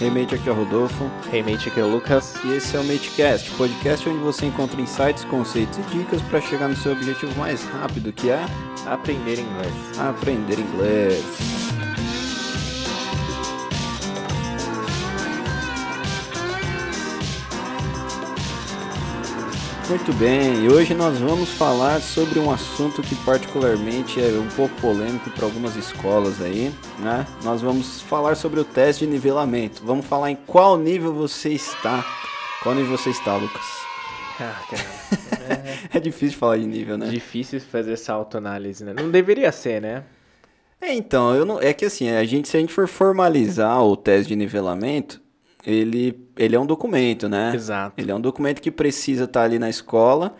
Hey mate, aqui é o Rodolfo. Hey mate, aqui é o Lucas. E esse é o MateCast, podcast onde você encontra insights, conceitos e dicas para chegar no seu objetivo mais rápido, que é Aprender inglês. aprender inglês. Muito bem, e hoje nós vamos falar sobre um assunto que particularmente é um pouco polêmico para algumas escolas aí, né? Nós vamos falar sobre o teste de nivelamento. Vamos falar em qual nível você está. Qual nível você está, Lucas? Ah, cara. É difícil falar de nível, É né? difícil fazer essa autoanálise, né? Não deveria ser, né? É, então, eu não, é que assim, a gente, se a gente for formalizar o teste de nivelamento, ele, ele é um documento, né? Exato. Ele é um documento que precisa estar ali na escola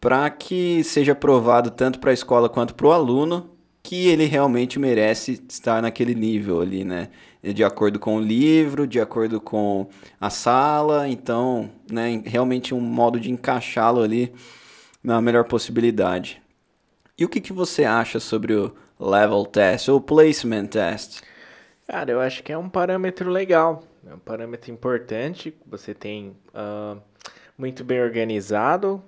para que seja provado tanto para a escola quanto para o aluno que ele realmente merece estar naquele nível ali, né? De acordo com o livro, de acordo com a sala, então, né, realmente um modo de encaixá-lo ali na melhor possibilidade. E o que, que você acha sobre o level test ou placement test? Cara, eu acho que é um parâmetro legal. É um parâmetro importante. Você tem ah, muito bem organizado.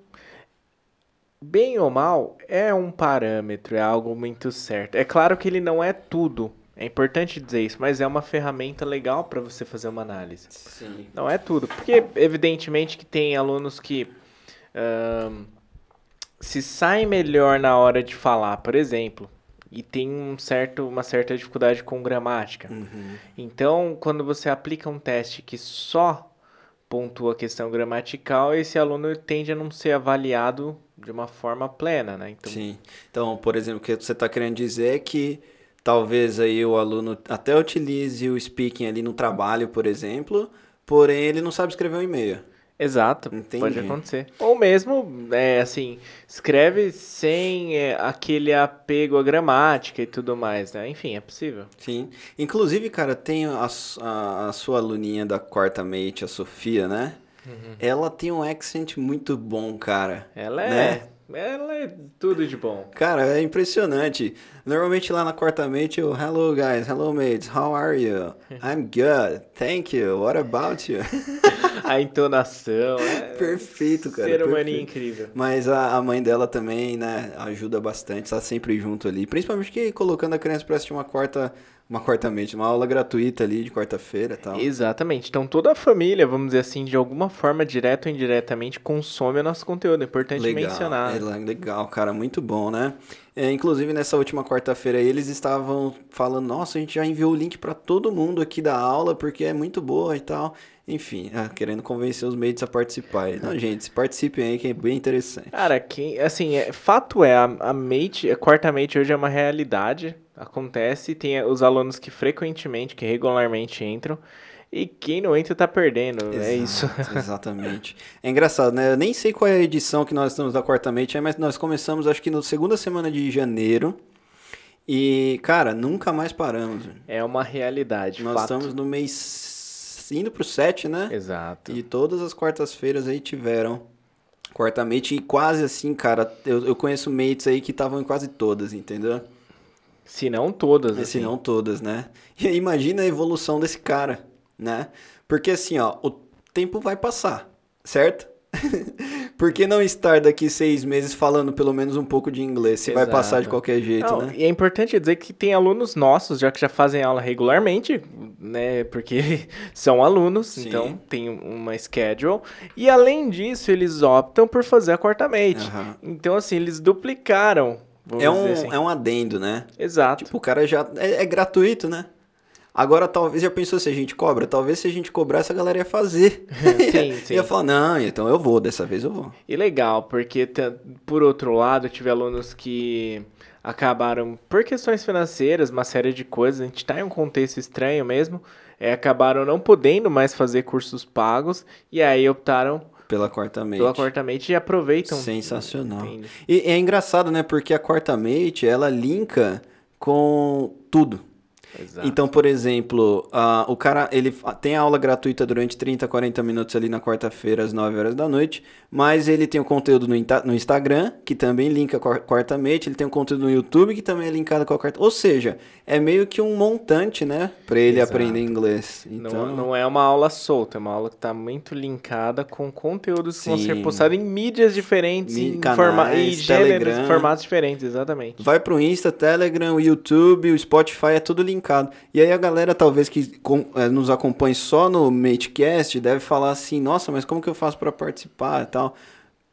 Bem ou mal, é um parâmetro, é algo muito certo. É claro que ele não é tudo. É importante dizer isso, mas é uma ferramenta legal para você fazer uma análise. Sim. Não é tudo, porque evidentemente que tem alunos que ahn, se saem melhor na hora de falar, por exemplo, e tem um certo, uma certa dificuldade com gramática. Então, quando você aplica um teste que só pontua a questão gramatical, esse aluno tende a não ser avaliado de uma forma plena, né? Então, Sim. Então, por exemplo, o que você está querendo dizer é que talvez aí o aluno até utilize o speaking ali no trabalho, por exemplo, porém ele não sabe escrever um e-mail. Exato, Entendi. pode acontecer. Ou mesmo, é, assim, escreve sem é, aquele apego à gramática e tudo mais, né? Enfim, é possível. Sim. Inclusive, cara, tem a, a, a sua aluninha da quarta mate, a Sofia, né? Ela tem um accent muito bom, cara. Ela é, Né? ela é tudo de bom. Cara, é impressionante. Normalmente lá na quarta mate eu, hello guys, hello mates, how are you? I'm good, thank you, what about you? A entonação é Perfeito, cara. ser humano perfeito. incrível. Mas a, a mãe dela também, né, ajuda bastante, está sempre junto ali. Principalmente que colocando a criança para assistir uma quarta, uma quarta-mente, uma aula gratuita ali de quarta-feira e tal. Exatamente. Então toda a família, vamos dizer assim, de alguma forma, direta ou indiretamente, consome o nosso conteúdo. É importante mencionar. É le- legal, cara, muito bom, né? É, inclusive nessa última quarta-feira eles estavam falando, nossa, a gente já enviou o link para todo mundo aqui da aula porque é muito boa e tal. Enfim, ah, querendo convencer os mates a participar. Não, gente, participem aí que é bem interessante. Cara, quem, assim, é, fato é, a, a Mate, a quarta Mate hoje é uma realidade, acontece, tem os alunos que frequentemente, que regularmente entram, e quem não entra tá perdendo, é isso. Exato, Exatamente. É engraçado, né? Eu nem sei qual é a edição que nós estamos da quarta Mate, mas nós começamos acho que na segunda semana de janeiro. E, cara, nunca mais paramos. É uma realidade, Nós fato. estamos no mês indo pro 7, né? Exato. E todas as quartas-feiras aí tiveram quarta Mate e quase assim, cara, eu, eu conheço mates aí que estavam em quase todas, entendeu? Se não todas, Se assim. não todas, né? E aí, imagina a evolução desse cara, né? Porque assim, ó, o tempo vai passar, certo? Por que não estar daqui seis meses falando pelo menos um pouco de inglês? Se vai passar de qualquer jeito, Não, né? E é importante dizer que tem alunos nossos, já que já fazem aula regularmente, né? Porque são alunos, Sim. então tem uma schedule. E além disso, eles optam por fazer a quarta mate. Aham. Então, assim, eles duplicaram. Vamos É um, assim. é um adendo, né? Exato. Tipo, o cara já. É, é gratuito, né? Agora, talvez, já pensou se a gente cobra? Talvez se a gente cobrasse, a galera ia fazer. Sim, ia, sim. ia falar, não, então eu vou, dessa vez eu vou. E legal, porque por outro lado, eu tive alunos que acabaram, por questões financeiras, uma série de coisas, a gente está em um contexto estranho mesmo, é, acabaram não podendo mais fazer cursos pagos, e aí optaram Pela quarta mate. pela quarta mate e aproveitam. Sensacional. Entende? E é engraçado, né? Porque a quarta mate, ela linka com tudo. Exato. Então, por exemplo, ah, o cara ele tem aula gratuita durante 30, 40 minutos ali na quarta-feira, às 9 horas da noite, mas ele tem o conteúdo no, no Instagram, que também linka com a quarta-noite, ele tem o conteúdo no YouTube, que também é linkado com a quarta. Ou seja, é meio que um montante, né, para ele Exato. aprender inglês. Então, Não, não é uma aula solta, é uma aula que está muito linkada com conteúdos que vão ser Sim. postados em mídias diferentes, Mi- em canais, gêneros, formatos diferentes, exatamente. Vai pro Insta, Telegram, o YouTube, o Spotify, é tudo linkado. E aí a galera, talvez, que com- eh, nos acompanhe só no Matecast, deve falar assim, nossa, mas como que eu faço pra participar e tal?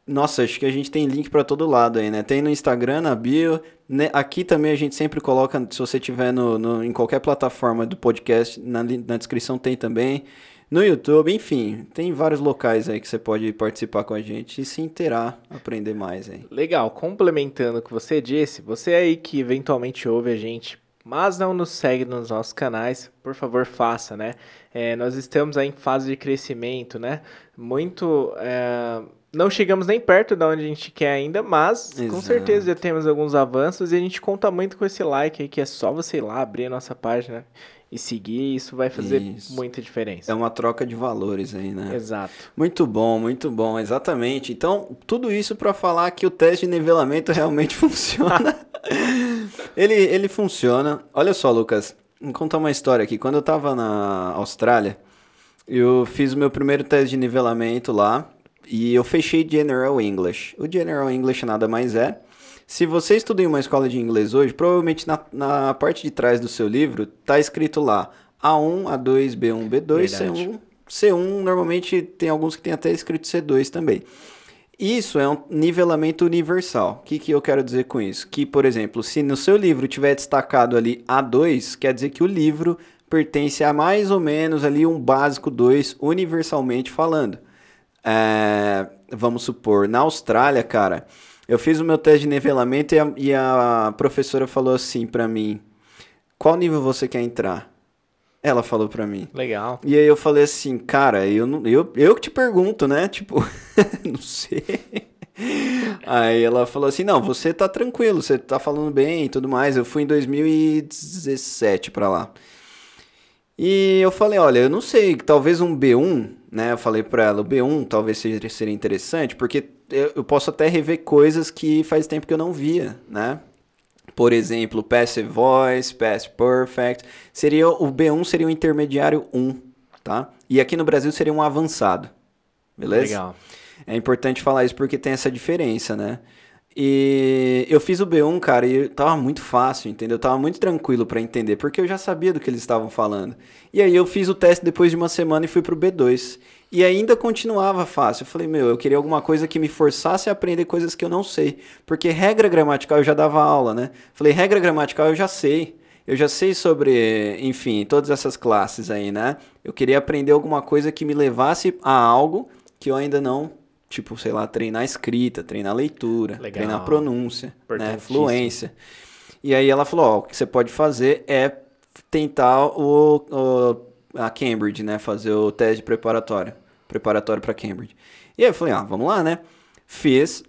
Nossa, acho que a gente tem link pra todo lado aí, né? Tem no Instagram, na bio. né? Aqui também a gente sempre coloca, se você tiver no, no- em qualquer plataforma do podcast, na, na descrição tem também. No YouTube, enfim, tem vários locais aí que você pode participar com a gente e se inteirar, aprender mais aí. Legal, complementando o que você disse, você aí que eventualmente ouve a gente, mas não nos segue nos nossos canais, por favor faça, né? É, nós estamos aí em fase de crescimento, né? Muito. é, não chegamos nem perto de onde a gente quer ainda, mas com Exato. certeza já temos alguns avanços e a gente conta muito com esse like aí, que é só você ir lá, abrir a nossa página e seguir, isso vai fazer Isso. muita diferença. É uma troca de valores aí, né? Exato. Muito bom, muito bom, exatamente. Então, tudo isso para falar que o teste de nivelamento realmente funciona. ele, ele funciona. Olha só, Lucas, vou contar uma história aqui. Quando eu tava na Austrália, eu fiz o meu primeiro teste de nivelamento lá e eu fechei General English. O General English nada mais é. Se você estuda em uma escola de inglês hoje, provavelmente na, na parte de trás do seu livro tá escrito lá A1, A2, B1, B2, Verdade. C1. C1 normalmente tem alguns que tem até escrito C2 também. Isso é um nivelamento universal. O que, que eu quero dizer com isso? Que, por exemplo, se no seu livro tiver destacado ali A2, quer dizer que o livro pertence a mais ou menos ali um básico 2, universalmente falando. É, vamos supor, na Austrália, cara, eu fiz o meu teste de nivelamento e a, e a professora falou assim pra mim: qual nível você quer entrar? Ela falou pra mim. Legal. E aí eu falei assim, cara, eu não, eu, eu que te pergunto, né? Tipo, não sei. Aí ela falou assim, não, você tá tranquilo, você tá falando bem e tudo mais. Eu fui em 2017 pra lá. E eu falei, olha, eu não sei, talvez um B1, né? Eu falei pra ela, o B1 talvez seja, seria interessante, porque eu, eu posso até rever coisas que faz tempo que eu não via, né? Por exemplo, Passive Voice, Past Perfect. Seria, o B1 seria o intermediário 1, tá? E aqui no Brasil seria um avançado. Beleza? Legal. É importante falar isso porque tem essa diferença, né? E eu fiz o B1, cara, e tava muito fácil, entendeu? Tava muito tranquilo pra entender, porque eu já sabia do que eles estavam falando. E aí eu fiz o teste depois de uma semana e fui pro B2. E ainda continuava fácil. Eu falei, meu, eu queria alguma coisa que me forçasse a aprender coisas que eu não sei. Porque regra gramatical eu já dava aula, né? Falei, regra gramatical eu já sei. Eu já sei sobre, enfim, todas essas classes aí, né? Eu queria aprender alguma coisa que me levasse a algo que eu ainda não, tipo, sei lá, treinar escrita, treinar leitura, Legal. treinar pronúncia, né? Fluência. E aí ela falou, ó, o que você pode fazer é tentar o, o- a Cambridge, né? Fazer o teste preparatório, preparatório para Cambridge. E aí eu falei, ah, vamos lá, né? Fiz.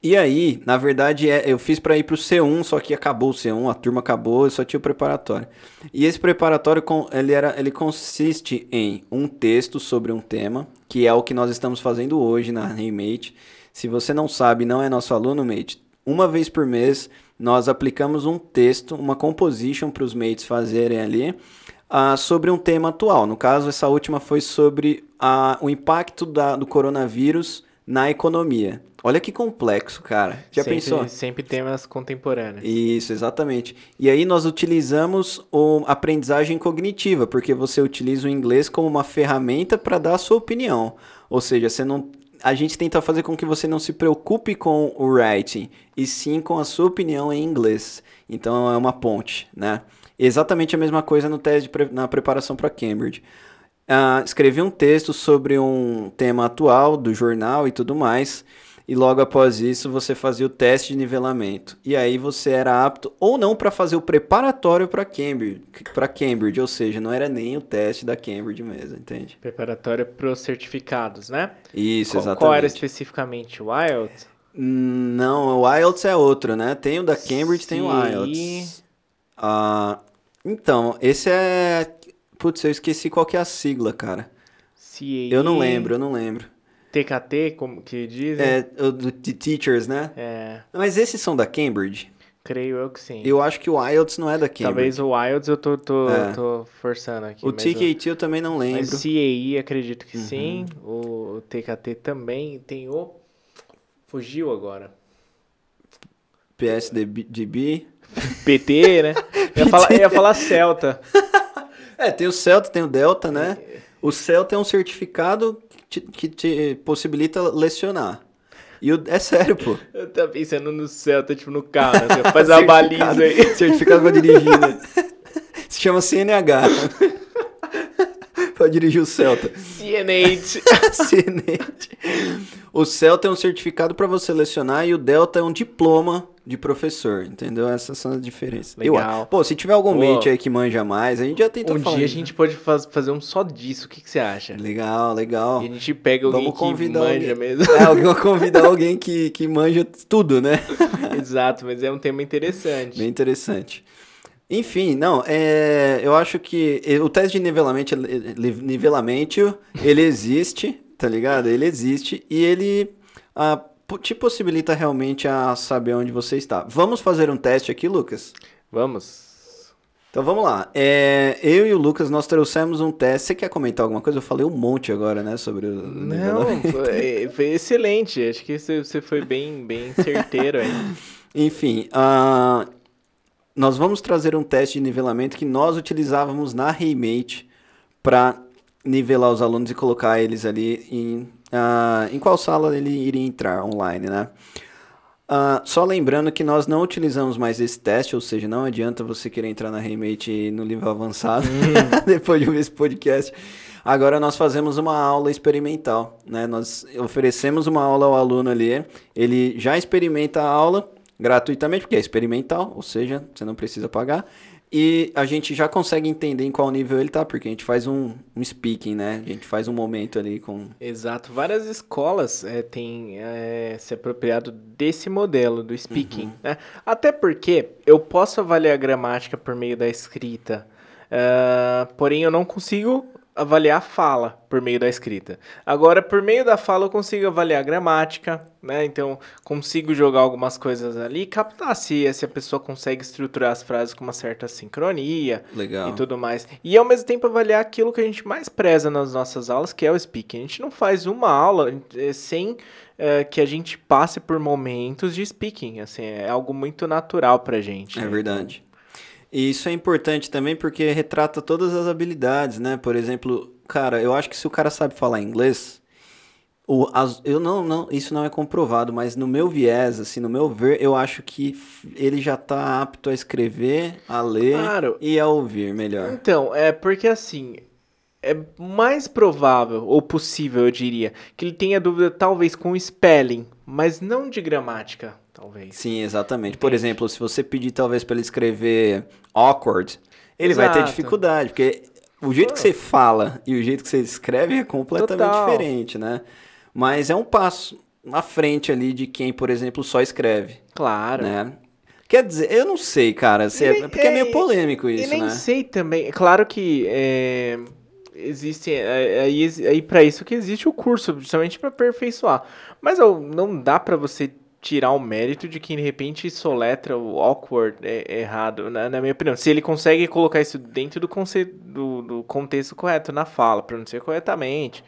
E aí, na verdade, é, eu fiz para ir pro C1, só que acabou o C1, a turma acabou, eu só tinha o preparatório. E esse preparatório, ele, era, ele consiste em um texto sobre um tema, que é o que nós estamos fazendo hoje na Remate. Se você não sabe, não é nosso aluno, mate, uma vez por mês nós aplicamos um texto, uma composition para os mates fazerem ali, ah, sobre um tema atual. No caso, essa última foi sobre ah, o impacto da- do coronavírus na economia. Olha que complexo, cara. Já sempre, pensou? Sempre temas contemporâneos. Isso, exatamente. E aí nós utilizamos o aprendizagem cognitiva, porque você utiliza o inglês como uma ferramenta para dar a sua opinião. Ou seja, você não a gente tenta fazer com que você não se preocupe com o writing, e sim com a sua opinião em inglês. Então é uma ponte, né? Exatamente a mesma coisa no teste de pre- na preparação para Cambridge. Ah, escrevi um texto sobre um tema atual do jornal e tudo mais. E logo após isso você fazia o teste de nivelamento. E aí você era apto ou não para fazer o preparatório para Cambridge, para Cambridge, ou seja, não era nem o teste da Cambridge mesmo, entende? Preparatório para os certificados, né? Isso, Qual- exatamente. Qual era especificamente? O IELTS? Hum, Não, o IELTS é outro, né? Tem o da Cambridge, tem o Sim. IELTS. Ah, Então, esse é. Putz, eu esqueci qual que é a sigla, cara. CAE, Eu não lembro, eu não lembro. TKT, como que dizem? É, o do- de Teachers, né? É, Mas esses são da Cambridge? creio eu que sim. Eu acho que o IELTS não é da Cambridge. Talvez o Wilds eu tô, tô, É. tô forçando aqui. O TKT eu também não lembro. Mas CAE acredito que Uhum. sim. O TKT também. Tem o. Fugiu agora. PSDB. PT, né? Eu ia falar, eu ia falar Celta. É, tem o Celta, tem o Delta, né? O Celta é um certificado que te, que te possibilita lecionar. E o, é sério, pô. Eu tava pensando no Celta, tipo no carro. Né? Faz a baliza aí. Certificado pra dirigir, né? Se chama CNH. pra dirigir o Celta. CNH. Excelente. O Celta é um certificado para você lecionar e o Delta é um diploma de professor, entendeu? Essas são as diferenças. Eu- Legal. pô, se tiver algum mente aí que manja mais, a gente já tenta Um falar. dia a gente pode faz- fazer um só disso. O que, que você acha? Legal, legal. E a gente pega alguém Vamos que convidar manja alguém. mesmo. É, alguém convidar alguém que, que manja tudo, né? Exato, mas é um tema interessante. Bem interessante. Enfim, não, é, eu acho que o teste de nivelamento, nivelamento, ele existe, tá ligado? Ele existe e ele ah, te possibilita realmente a saber onde você está. Vamos fazer um teste aqui, Lucas? Vamos. Então vamos lá. É, eu e o Lucas, nós trouxemos um teste. Você quer comentar alguma coisa? Eu falei um monte agora, né, sobre o Não, foi, foi excelente. Acho que você, foi bem, bem certeiro aí. Enfim, ah, nós vamos trazer um teste de nivelamento que nós utilizávamos na Reymate para nivelar os alunos e colocar eles ali em, ah, em qual sala ele iria entrar online, né? Ah, só lembrando que nós não utilizamos mais esse teste, ou seja, não adianta você querer entrar na Reymate no nível avançado depois de ouvir esse podcast. Agora nós fazemos uma aula experimental, né? Nós oferecemos uma aula ao aluno ali, ele já experimenta a aula gratuitamente, porque é experimental, ou seja, você não precisa pagar. E a gente já consegue entender em qual nível ele tá, porque a gente faz um, um speaking, né? A gente faz um momento ali com. Exato. Várias escolas é, têm é, se apropriado desse modelo do speaking. né? Até porque eu posso avaliar a gramática por meio da escrita, ah, porém eu não consigo avaliar a fala por meio da escrita. Agora, por meio da fala, eu consigo avaliar a gramática, né? Então, consigo jogar algumas coisas ali e captar se, se a pessoa consegue estruturar as frases com uma certa sincronia, Legal. e tudo mais. E ao mesmo tempo avaliar aquilo que a gente mais preza nas nossas aulas, que é o speaking. A gente não faz uma aula eh, sem eh, que a gente passe por momentos de speaking. Assim, é algo muito natural pra gente. É né? verdade. E isso é importante também porque retrata todas as habilidades, né? Por exemplo, cara, eu acho que se o cara sabe falar inglês, o, as- eu não, não, isso não é comprovado, mas no meu viés, assim, no meu ver, eu acho que ele já tá apto a escrever, a ler Claro. e a ouvir melhor. Então, é porque assim. É mais provável, ou possível, eu diria, que ele tenha dúvida talvez com spelling, mas não de gramática, talvez. Sim, exatamente. Por exemplo, se você pedir talvez para ele escrever awkward, ele vai ter Exato. dificuldade, porque o jeito que você fala e o jeito que você escreve é completamente Total. diferente, né? Mas é um passo à frente ali de quem, por exemplo, só escreve, Claro. né? Quer dizer, eu não sei, cara, se é- porque é meio é- polêmico isso, nem né? sei também. É claro que é, existe é, aí, aí para isso que existe o curso, justamente para aperfeiçoar. Mas não dá para você tirar o mérito de quem de repente soletra o awkward é, errado, na, na minha opinião. Se ele consegue colocar isso dentro do, conce, do, do contexto correto na fala, pronunciar corretamente,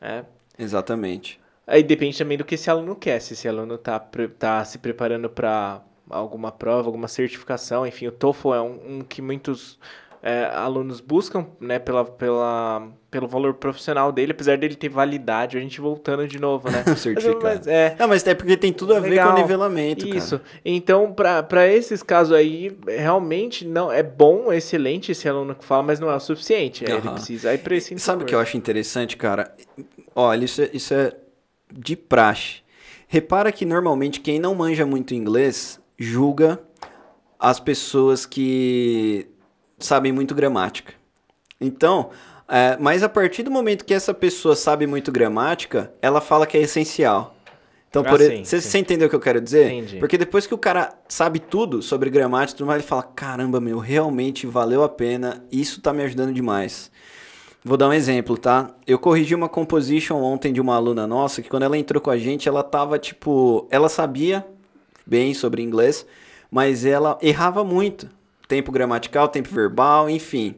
né? Exatamente. Aí depende também do que esse aluno quer. Se esse aluno tá, pre- tá se preparando para alguma prova, alguma certificação, enfim, o TOEFL é um, um que muitos é, alunos buscam, né, pela, pela, pelo valor profissional dele, apesar dele ter validade, a gente voltando de novo, né? Certificado. mas, é, Não, mas é porque tem tudo a ver Legal. com o nivelamento, isso. cara. Então, para esses casos aí, realmente não é bom, é excelente esse aluno que fala, mas não é o suficiente. Aí Ele precisa. Aí precisa. Sabe o que eu acho interessante, cara? Olha, isso é, isso é de praxe. Repara que normalmente quem não manja muito inglês julga as pessoas que sabem muito gramática. Então, é, mas a partir do momento que essa pessoa sabe muito gramática, ela fala que é essencial. Então, Ah, por sim, você, sim. você entendeu o que eu quero dizer? Entendi. Porque depois que o cara sabe tudo sobre gramática, tudo mais, ele fala: caramba, meu, realmente valeu a pena, isso tá me ajudando demais. Vou dar um exemplo, tá? Eu corrigi uma composition ontem de uma aluna nossa que quando ela entrou com a gente, ela tava tipo. Ela sabia bem sobre inglês, mas ela errava muito. Tempo gramatical, tempo verbal, enfim.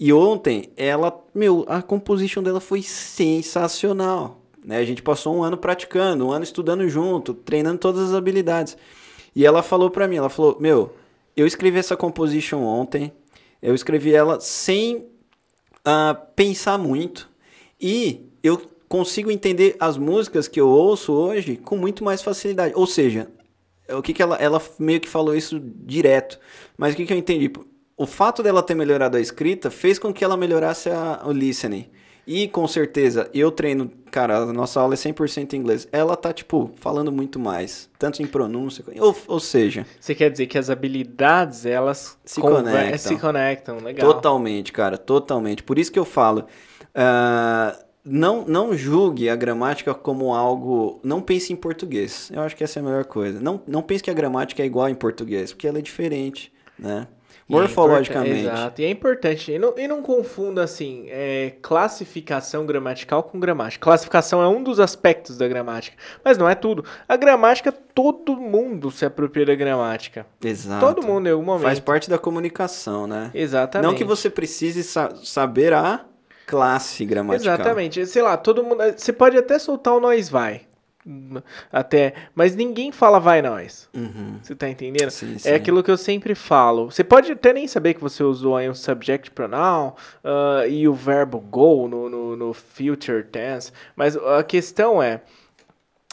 E ontem, ela, meu, a composition dela foi sensacional. Né? A gente passou um ano praticando, um ano estudando junto, treinando todas as habilidades. E ela falou pra mim, ela falou, meu, eu escrevi essa composition ontem, eu escrevi ela sem ah, pensar muito e eu consigo entender as músicas que eu ouço hoje com muito mais facilidade. Ou seja, o que, que ela, ela meio que falou isso direto, mas o que, que eu entendi? O fato dela ter melhorado a escrita fez com que ela melhorasse a, o listening. E com certeza, eu treino, cara, a nossa aula é 100% em inglês. Ela tá, tipo, falando muito mais, tanto em pronúncia, ou, ou seja, Você quer dizer que as habilidades, elas Se conectam. se conectam, legal. Totalmente, cara, totalmente. Por isso que eu falo, ah, não, não julgue a gramática como algo. Não pense em português. Eu acho que essa é a melhor coisa. Não, não pense que a gramática é igual em português, porque ela é diferente, né? É Morfologicamente. importa- Exato, e é importante. E não, e não confunda, assim, é, classificação gramatical com gramática. Classificação é um dos aspectos da gramática, mas não é tudo. A gramática, todo mundo se apropria da gramática. Exato. Todo mundo em algum momento. Faz parte da comunicação, né? Exatamente. Não que você precise sa- saber a classe gramatical. Exatamente. Sei lá, todo mundo. Você pode até soltar o nós vai. Até. Mas ninguém fala vai nós. Uhum. Você tá entendendo? Sim, sim. É aquilo que eu sempre falo. Você pode até nem saber que você usou aí um subject pronoun ah, e o verbo go no, no, no future tense, mas a questão é,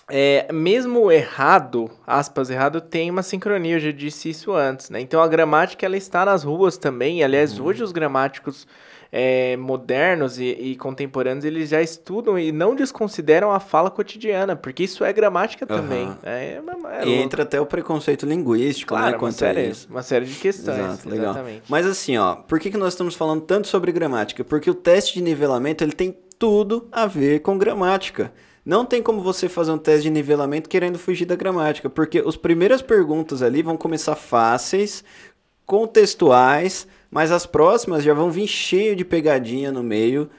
é, mesmo errado, aspas, errado, tem uma sincronia, eu já disse isso antes, né? Então a gramática ela está nas ruas também, aliás, Uhum. hoje os gramáticos é, modernos e, e contemporâneos, eles já estudam e não desconsideram a fala cotidiana, porque isso é gramática também. Aham. É, é, E entra até o preconceito linguístico, Claro, né? uma série, isso. uma série de questões. Exato, legal. Exatamente. Mas assim, ó, por que, que nós estamos falando tanto sobre gramática? Porque o teste de nivelamento ele tem tudo a ver com gramática. Não tem como você fazer um teste de nivelamento querendo fugir da gramática, porque as primeiras perguntas ali vão começar fáceis, contextuais, mas as próximas já vão vir cheio de pegadinha no meio,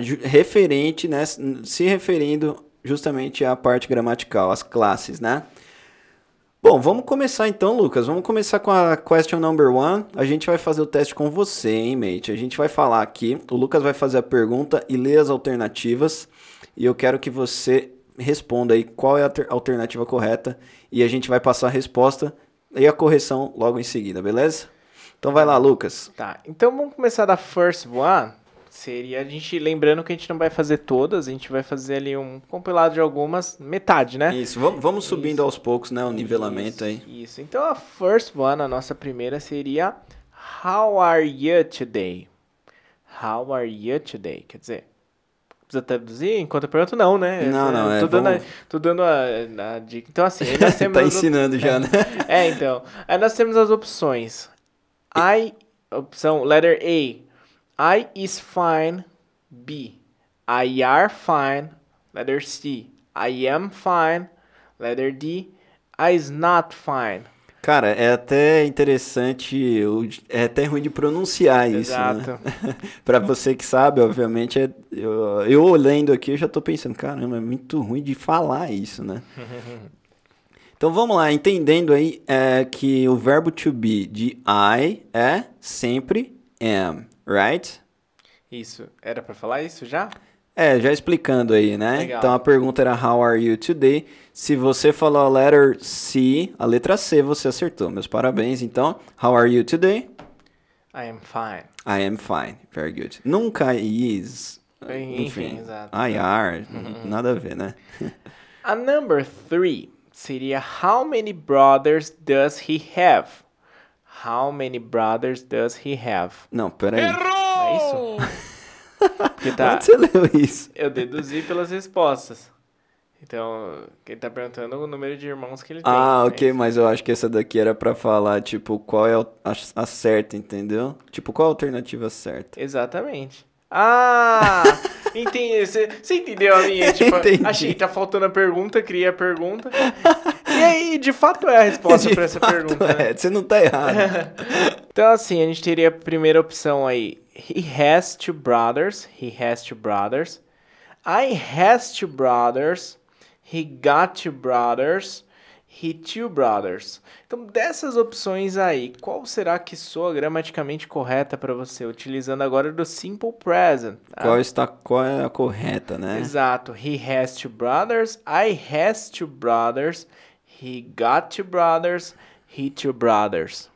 ju- referente, né, se referindo justamente à parte gramatical, às classes, né? Bom, vamos começar então, Lucas. Vamos começar com a question number one. A gente vai fazer o teste com você, hein, mate? A gente vai falar aqui. O Lucas vai fazer a pergunta e ler as alternativas. E eu quero que você responda aí qual é a alter- alternativa correta. E a gente vai passar a resposta e a correção logo em seguida, beleza? Então vai lá, Lucas. Tá, então vamos começar da first one. Seria a gente, lembrando que a gente não vai fazer todas, a gente vai fazer ali um compilado de algumas, metade, né? Isso, vamos, vamos subindo aos poucos, né? O nivelamento aí. Isso, Isso. Então a first one, a nossa primeira seria How are you today? How are you today? Quer dizer, precisa traduzir enquanto eu pergunto? Não, né? Não, não, é, Tô dando, vamos- a, tô dando a, a dica. Então assim, aí nós temos tá as op- ensinando já, né? É, então. Aí nós temos as opções. I, opção letter A. I is fine. B. I are fine. Letter C. I am fine. Letter D. I is not fine. Cara, é até interessante, é até ruim de pronunciar isso, né? Exato. Pra você que sabe, obviamente, é- eu, eu olhando aqui, eu já tô pensando, caramba, é muito ruim de falar isso, né? Então vamos lá, entendendo aí é, que o verbo to be de I é sempre am, right? Isso. Era pra falar isso já? É, já explicando aí, né? Legal. Então a pergunta era How are you today? Se você falou a letter C, a letra C, você acertou. Meus parabéns. Então, How are you today? I am fine. I am fine. Very good. Nunca is. Enfim, Enfim, exato. I are. Nada a ver, né? A number three seria How many brothers does he have? How many brothers does he have? Não, peraí. É isso? Porque tá, Onde você leu isso? eu deduzi pelas respostas. Então, ele tá perguntando o número de irmãos que ele tem. Ah, né? ok, mas eu acho que essa daqui era pra falar, tipo, qual é a, a certa, entendeu? Tipo, qual a alternativa certa? Exatamente. Ah! Entendi. Você, você entendeu a minha? Tipo, Entendi. achei que tá faltando a pergunta, criei a pergunta. E aí, de fato é a resposta pra essa pergunta, né? é, Você não tá errado. Então, assim, a gente teria a primeira opção aí. He has two brothers. He has two brothers. I has two brothers. He got two brothers. He two brothers. Então, dessas opções aí, qual será que soa gramaticamente correta para você? Utilizando agora do simple present. tá? Qual, está, qual é a correta, né? Exato. He has two brothers. I has two brothers. He got two brothers. He two brothers.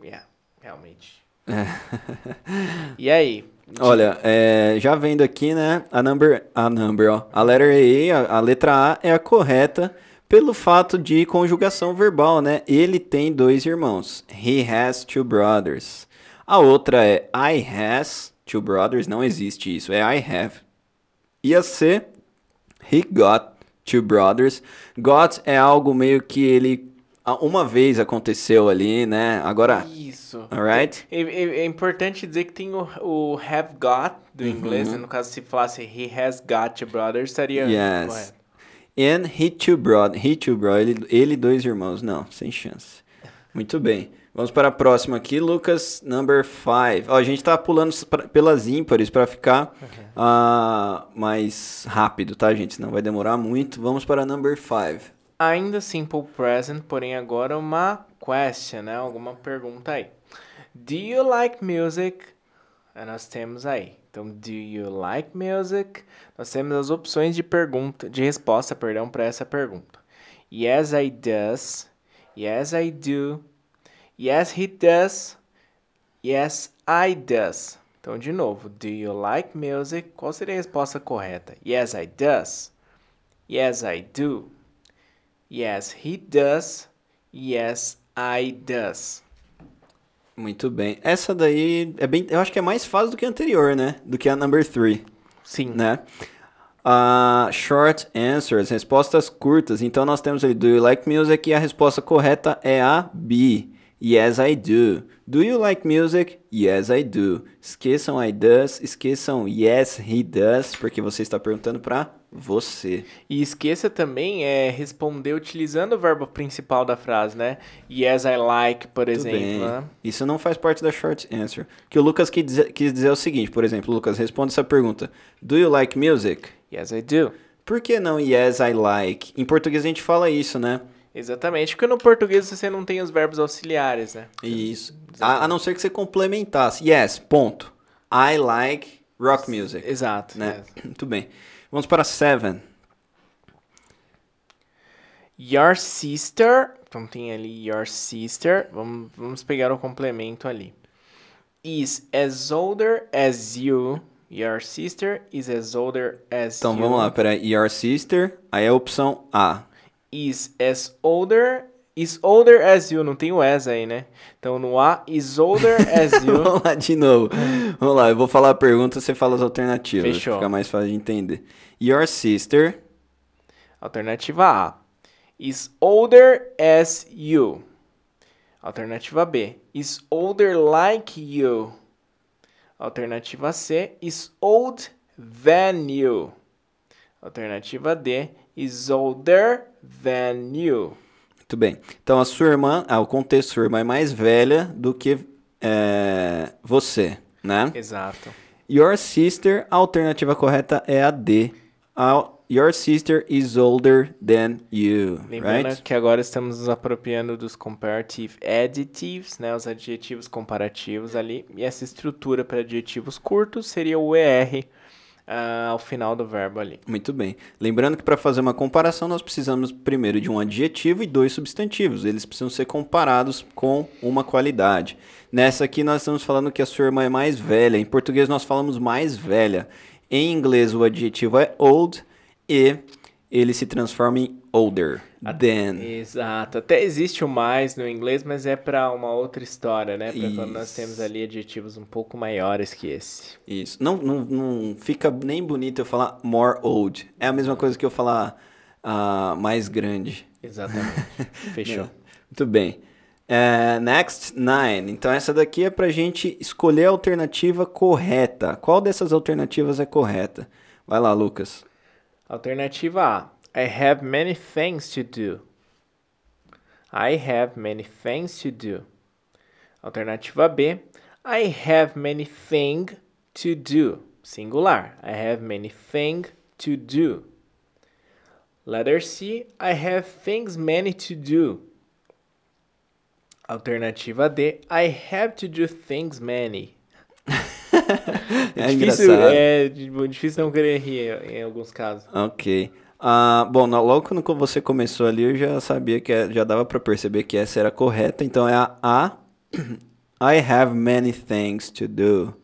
Yeah, realmente. E aí? Olha, é, já vendo aqui, né, a number, a number, ó, a letter A, a, a letra A é a correta pelo fato de conjugação verbal, né? Ele tem dois irmãos. He has two brothers. A outra é I has two brothers, não existe isso, é I have. E a C, he got two brothers. Got é algo meio que ele uma vez aconteceu ali, né? Agora, Isso. alright? É, é- é importante dizer que tem o, o have got do Uhum. inglês, né? no caso se falasse he has got two brothers, estaria Yes. correto. And he two bro, he two bro, ele, ele dois irmãos. Não, sem chance. Muito bem. Vamos para a próxima aqui, Lucas, number five. Ó, a gente tá pulando pra- pelas ímpares para ficar ah, mais rápido, tá, gente? Senão vai demorar muito. Vamos para number five. Ainda simple present, porém agora uma question, né? Alguma pergunta aí. Do you like music? Nós temos aí. Então, do you like music? Nós temos as opções de pergunta, de resposta, perdão, para essa pergunta. Yes, I does. Yes, I do. Yes, he does. Yes, I does. Então, de novo, do you like music? Qual seria a resposta correta? Yes, I does. Yes, I do. Yes, he does. Yes, I does. Muito bem. Essa daí é bem, eu acho que é mais fácil do que a anterior, né? Do que a number three. Sim. né? Ah, short answers, respostas curtas. Então nós temos ali, do you like music? E a resposta correta é a B. Yes, I do. Do you like music? Yes, I do. Esqueçam I does, esqueçam yes, he does, porque você está perguntando para você. E esqueça também é responder utilizando o verbo principal da frase, né? Yes, I like, por exemplo. Né? Isso não faz parte da short answer. O que o Lucas quis dizer, quis dizer é o seguinte, por exemplo, Lucas, responde essa pergunta. Do you like music? Yes, I do. Por que não yes, I like? Em português a gente fala isso, né? Exatamente, porque no português você não tem os verbos auxiliares, né? Isso. A, a não ser que você complementasse. Yes, ponto. I like rock music. Exato. Né? yes. Muito bem. Vamos para seven. Your sister. Então tem ali your sister. Vamos, vamos pegar o complemento ali. Is as older as you. Your sister is as older as Então you. vamos lá, peraí. Your sister, aí é a opção A. Is as older. Is older as you. Não tem o as aí, né? Então no A, is older as you. vamos lá de novo. Vamos lá, eu vou falar a pergunta, você fala as alternativas. Fechou. Fica mais fácil de entender. Your sister, Alternativa A. Is older as you. Alternativa B. Is older like you. Alternativa C. Is old than you. Alternativa D. Is older than you. Muito bem. Então a sua irmã, ah, o contexto, sua irmã é mais velha do que é, você, né? Exato. Your sister, a alternativa correta é a D. Your sister is older than you, Lembrando right? que agora estamos nos apropriando dos comparative adjectives, né, os adjetivos comparativos ali, e essa estrutura para adjetivos curtos seria o ER ao final do verbo ali. Muito bem. Lembrando que para fazer uma comparação nós precisamos primeiro de um adjetivo e dois substantivos. Eles precisam ser comparados com uma qualidade. Nessa aqui nós estamos falando que a sua irmã é mais velha. Em português nós falamos mais velha. Em inglês o adjetivo é old e ele se transforma em older than. Exato. Até existe o mais no inglês, mas é para uma outra história, né? Para quando nós temos ali adjetivos um pouco maiores que esse. Isso. Não, não, não fica nem bonito eu falar more old. É a mesma coisa que eu falar ah, mais grande. Exatamente. Fechou. Muito bem. É, next, nine. Então essa daqui é pra gente escolher a alternativa correta. Qual dessas alternativas é correta? Vai lá, Lucas. Alternativa A. I have many things to do. I have many things to do. Alternativa B. I have many thing to do. Singular. I have many thing to do. Letter C. I have things many to do. Alternativa D. I have to do things many. É, difícil, engraçado. é di- difícil não querer rir em alguns casos. Ok. Ah, bom, logo quando você começou ali, eu já sabia que é- já dava pra perceber que essa era correta. Então é a A. I have many things to do.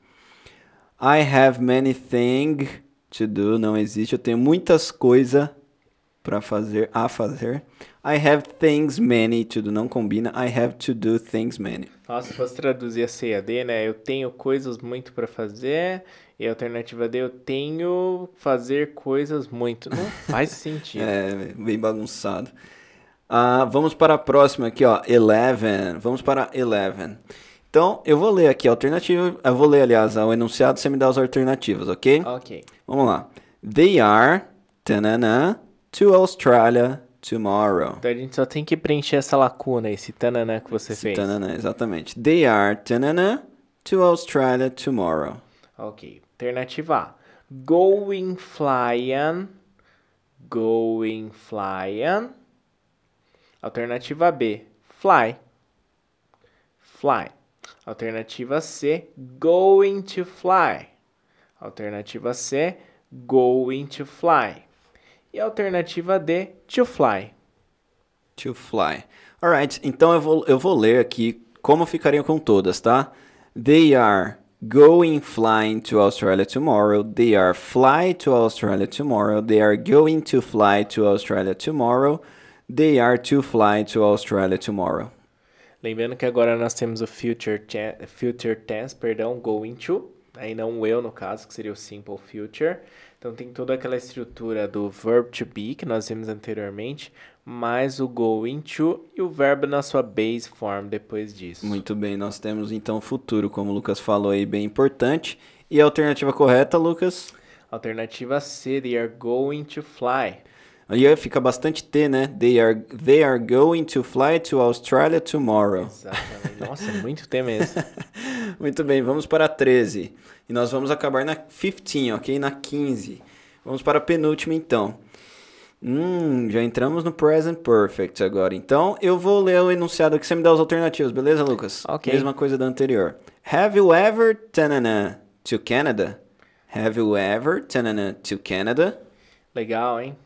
I have many things to do. Não existe. Eu tenho muitas coisas pra fazer, a fazer. I have things many to do. Não combina. I have to do things many. Nossa, se fosse traduzir a C e a D, né? Eu tenho coisas muito pra fazer. E a alternativa D, eu tenho fazer coisas muito. Não faz sentido. É, bem bagunçado. Ah, vamos para a próxima aqui, ó. Eleven. Vamos para eleven. Então, eu vou ler aqui a alternativa. Eu vou ler, aliás, o enunciado, você me dá as alternativas, ok? Ok. Vamos lá. They are tanana, to Australia tomorrow. Então a gente só tem que preencher essa lacuna, esse tananã que você fez. Tanana, exatamente. They are tanana, to Australia tomorrow. Ok. Alternativa A. Going flying. Going flying. Alternativa B. Fly. Fly. Alternativa C. Going to fly. Alternativa C. Going to fly. E alternativa D. To fly. To fly. Alright, então eu vou, eu vou ler aqui como ficariam com todas, tá? They are going flying to Australia tomorrow. They are fly to Australia tomorrow. They are going to fly to Australia tomorrow. They are to fly to Australia tomorrow. Lembrando que agora nós temos o future, future tense, perdão, going to, aí não eu no caso, que seria o simple future. Então tem toda aquela estrutura do verb to be que nós vimos anteriormente, mais o going to e o verbo na sua base form depois disso. Muito bem, nós temos então futuro, como o Lucas falou aí, bem importante. E a alternativa correta, Lucas? Alternativa C, they are going to fly. Aí fica bastante T, né? They are, they are going to fly to Australia tomorrow. Exatamente. Nossa, muito T mesmo. Muito bem, vamos para a 13. E nós vamos acabar na 15, ok? Na 15. Vamos para a penúltima, então. Hum, já entramos no present perfect agora. Então, eu vou ler o enunciado aqui, você me dá as alternativas, beleza, Lucas? Ok. Mesma coisa da anterior. Have you ever tanana to Canada? Have you ever tanana to Canada? Legal, hein?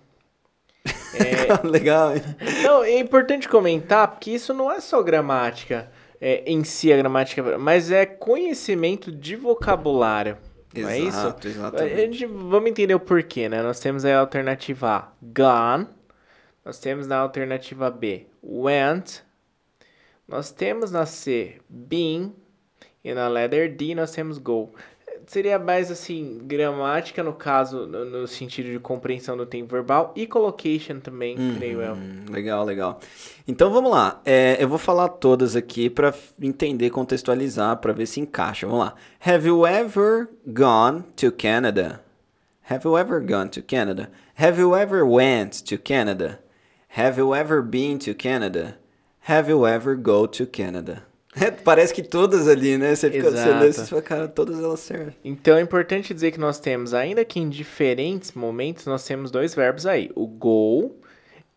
É, Legal, hein? Não, é importante comentar, porque isso não é só gramática é, em si, a gramática, mas é conhecimento de vocabulário. Não é isso? Exato, exatamente. vamos entender o porquê, né? Nós temos a alternativa A, gone. Nós temos na alternativa B, went. Nós temos na C, been. E na letter D nós temos go. Seria mais assim, gramática no caso, no, no sentido de compreensão do tempo verbal e collocation também, creio eu. Hum, legal, legal. Então vamos lá. É, eu vou falar todas aqui para entender, contextualizar, para ver se encaixa. Vamos lá. Have you ever gone to Canada? Have you ever gone to Canada? Have you ever went to Canada? Have you ever been to Canada? Have you ever go to Canada? Parece que todas ali, né? Você fica Exato. você fala, cara, todas elas servem. Então é importante dizer que nós temos, ainda que em diferentes momentos, nós temos dois verbos aí, o go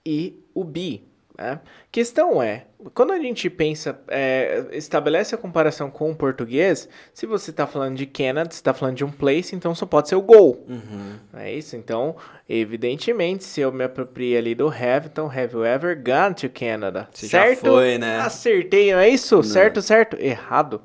e o be. Né? Questão é, quando a gente pensa, é, estabelece a comparação com o português, se você está falando de Canada, você está falando de um place, então só pode ser o go. Uhum. Não é isso? Então, evidentemente, se eu me apropriei ali do have, então have you ever gone to Canada? Você certo? foi, né? Acertei, não é isso? Certo, certo? Errado.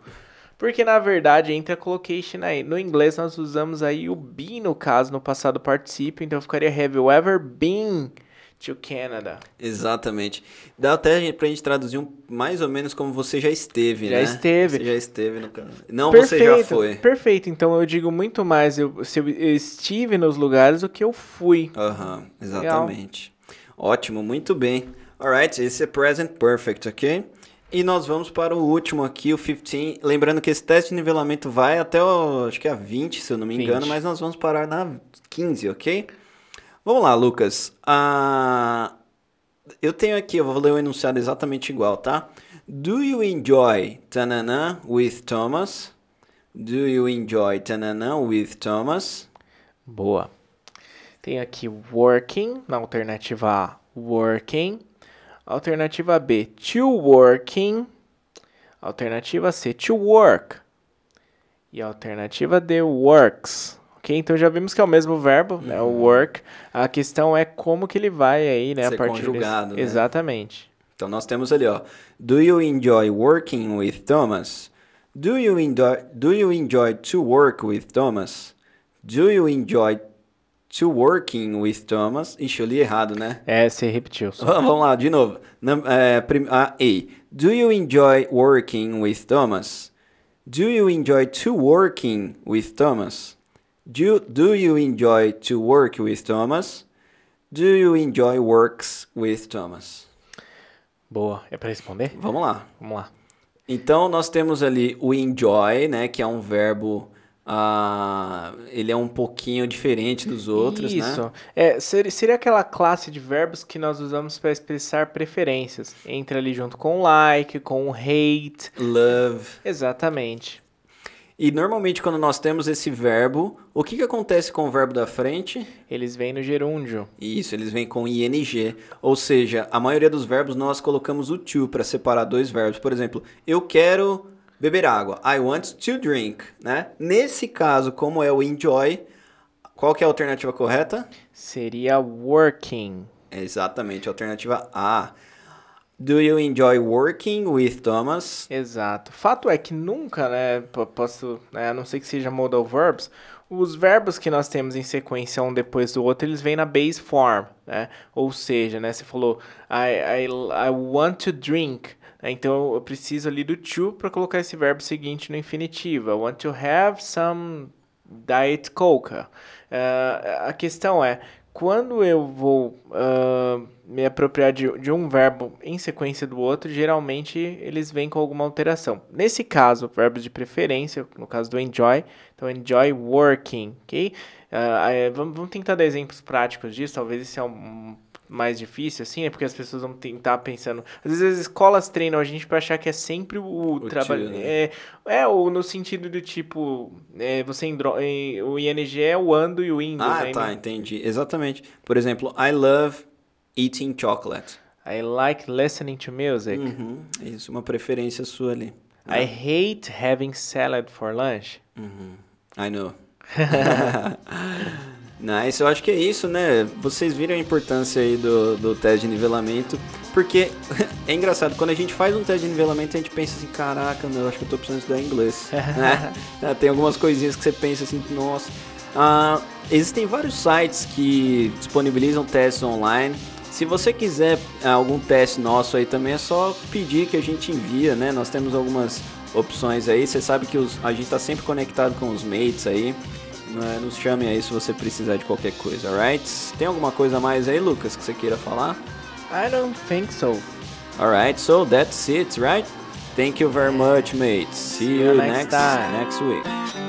Porque na verdade entra collocation aí. No inglês nós usamos aí o be no caso, no passado participio, então ficaria have you ever been to Canada? Exatamente. Dá até pra gente traduzir um, mais ou menos como você já esteve, Já né? esteve. Você já esteve no Canadá. Não, você já foi. Perfeito, então eu digo muito mais eu, se eu estive nos lugares do que eu fui. Aham, exatamente. Ótimo, muito bem. Alright, esse é present perfect, ok? E nós vamos para o último aqui, o 15. Lembrando que esse teste de nivelamento vai até, o, acho que é a 20, se eu não me engano, 20. mas nós vamos parar na 15, ok? Vamos lá, Lucas. Ah, eu tenho aqui, eu vou ler o enunciado exatamente igual, tá? Do you enjoy tanana with Thomas? Do you enjoy tanana with Thomas? Boa. Tem aqui working, na alternativa A, working. Alternativa B, to working. Alternativa C, to work. E alternativa D, works. Ok? Então já vimos que é o mesmo verbo, né? O work. A questão é como que ele vai aí, né? Ser a partir conjugado, né? Exatamente. Então nós temos ali, ó. Do you enjoy working with Thomas? Do you enjoy, do you enjoy to work with Thomas? Do you enjoy to working with Thomas? Ixi, eu li errado, né? É, você repetiu. Vamos lá, de novo. Num- é, a, A. Do you enjoy working with Thomas? Do you enjoy to working with Thomas? Do, do you enjoy to work with Thomas? Do you enjoy works with Thomas? Boa. É pra responder? Vamos lá. Vamos lá. Então nós temos ali o enjoy, né, que é um verbo, ah, ele é um pouquinho diferente dos outros, Isso. né? É, seria, seria aquela classe de verbos que nós usamos para expressar preferências. Entra ali junto com like, com hate. Love. Exatamente. E normalmente quando nós temos esse verbo, o que que acontece com o verbo da frente? Eles vêm no gerúndio. Isso, eles vêm com ing, ou seja, a maioria dos verbos nós colocamos o to para separar dois verbos. Por exemplo, eu quero beber água. I want to drink, né? Nesse caso, como é o enjoy, qual que é a alternativa correta? Seria working. Exatamente, alternativa A. Do you enjoy working with Thomas? Exato. Fato é que nunca, né, po- posso, né, a não ser que seja modal verbs, os verbos que nós temos em sequência um depois do outro, eles vêm na base form, né? Ou seja, né, você falou I, I, I want to drink, né? então eu preciso ali do to para colocar esse verbo seguinte no infinitivo. I want to have some diet coca. Ah, a questão é, quando eu vou ah, me apropriar de, de um verbo em sequência do outro, geralmente eles vêm com alguma alteração. Nesse caso, verbos de preferência, no caso do enjoy, então enjoy working, ok? Vamos, vamos tentar dar exemplos práticos disso, talvez esse é um mais difícil, assim, né? Porque as pessoas vão tentar pensando. Às vezes as escolas treinam a gente para achar que é sempre o, trabalho. tio, né? É, é, ou no sentido do tipo, é, você endro... é, o ING é o ando e o indo. Ah, né? tá, entendi. Exatamente. Por exemplo, I love eating chocolate. I like listening to music. Uhum, isso, uma preferência sua ali. I hate having salad for lunch. I know. Nice, eu acho que é isso, né? Vocês viram a importância aí do, do teste de nivelamento, porque é engraçado, quando a gente faz um teste de nivelamento, a gente pensa assim, caraca, meu, eu acho que eu tô precisando estudar inglês, né? É, Tem algumas coisinhas que você pensa assim, nossa. Ah, existem vários sites que disponibilizam testes online. Se você quiser ah, algum teste nosso aí também, é só pedir que a gente envia, né? Nós temos algumas opções aí. Você sabe que os- a gente está sempre conectado com os mates aí. Né? Nos chamem aí se você precisar de qualquer coisa, alright? Tem alguma coisa mais aí, Lucas, que você queira falar? I don't think so. Alright, so that's it, right? Thank you very much, mates. See, See you you next next, time. next week.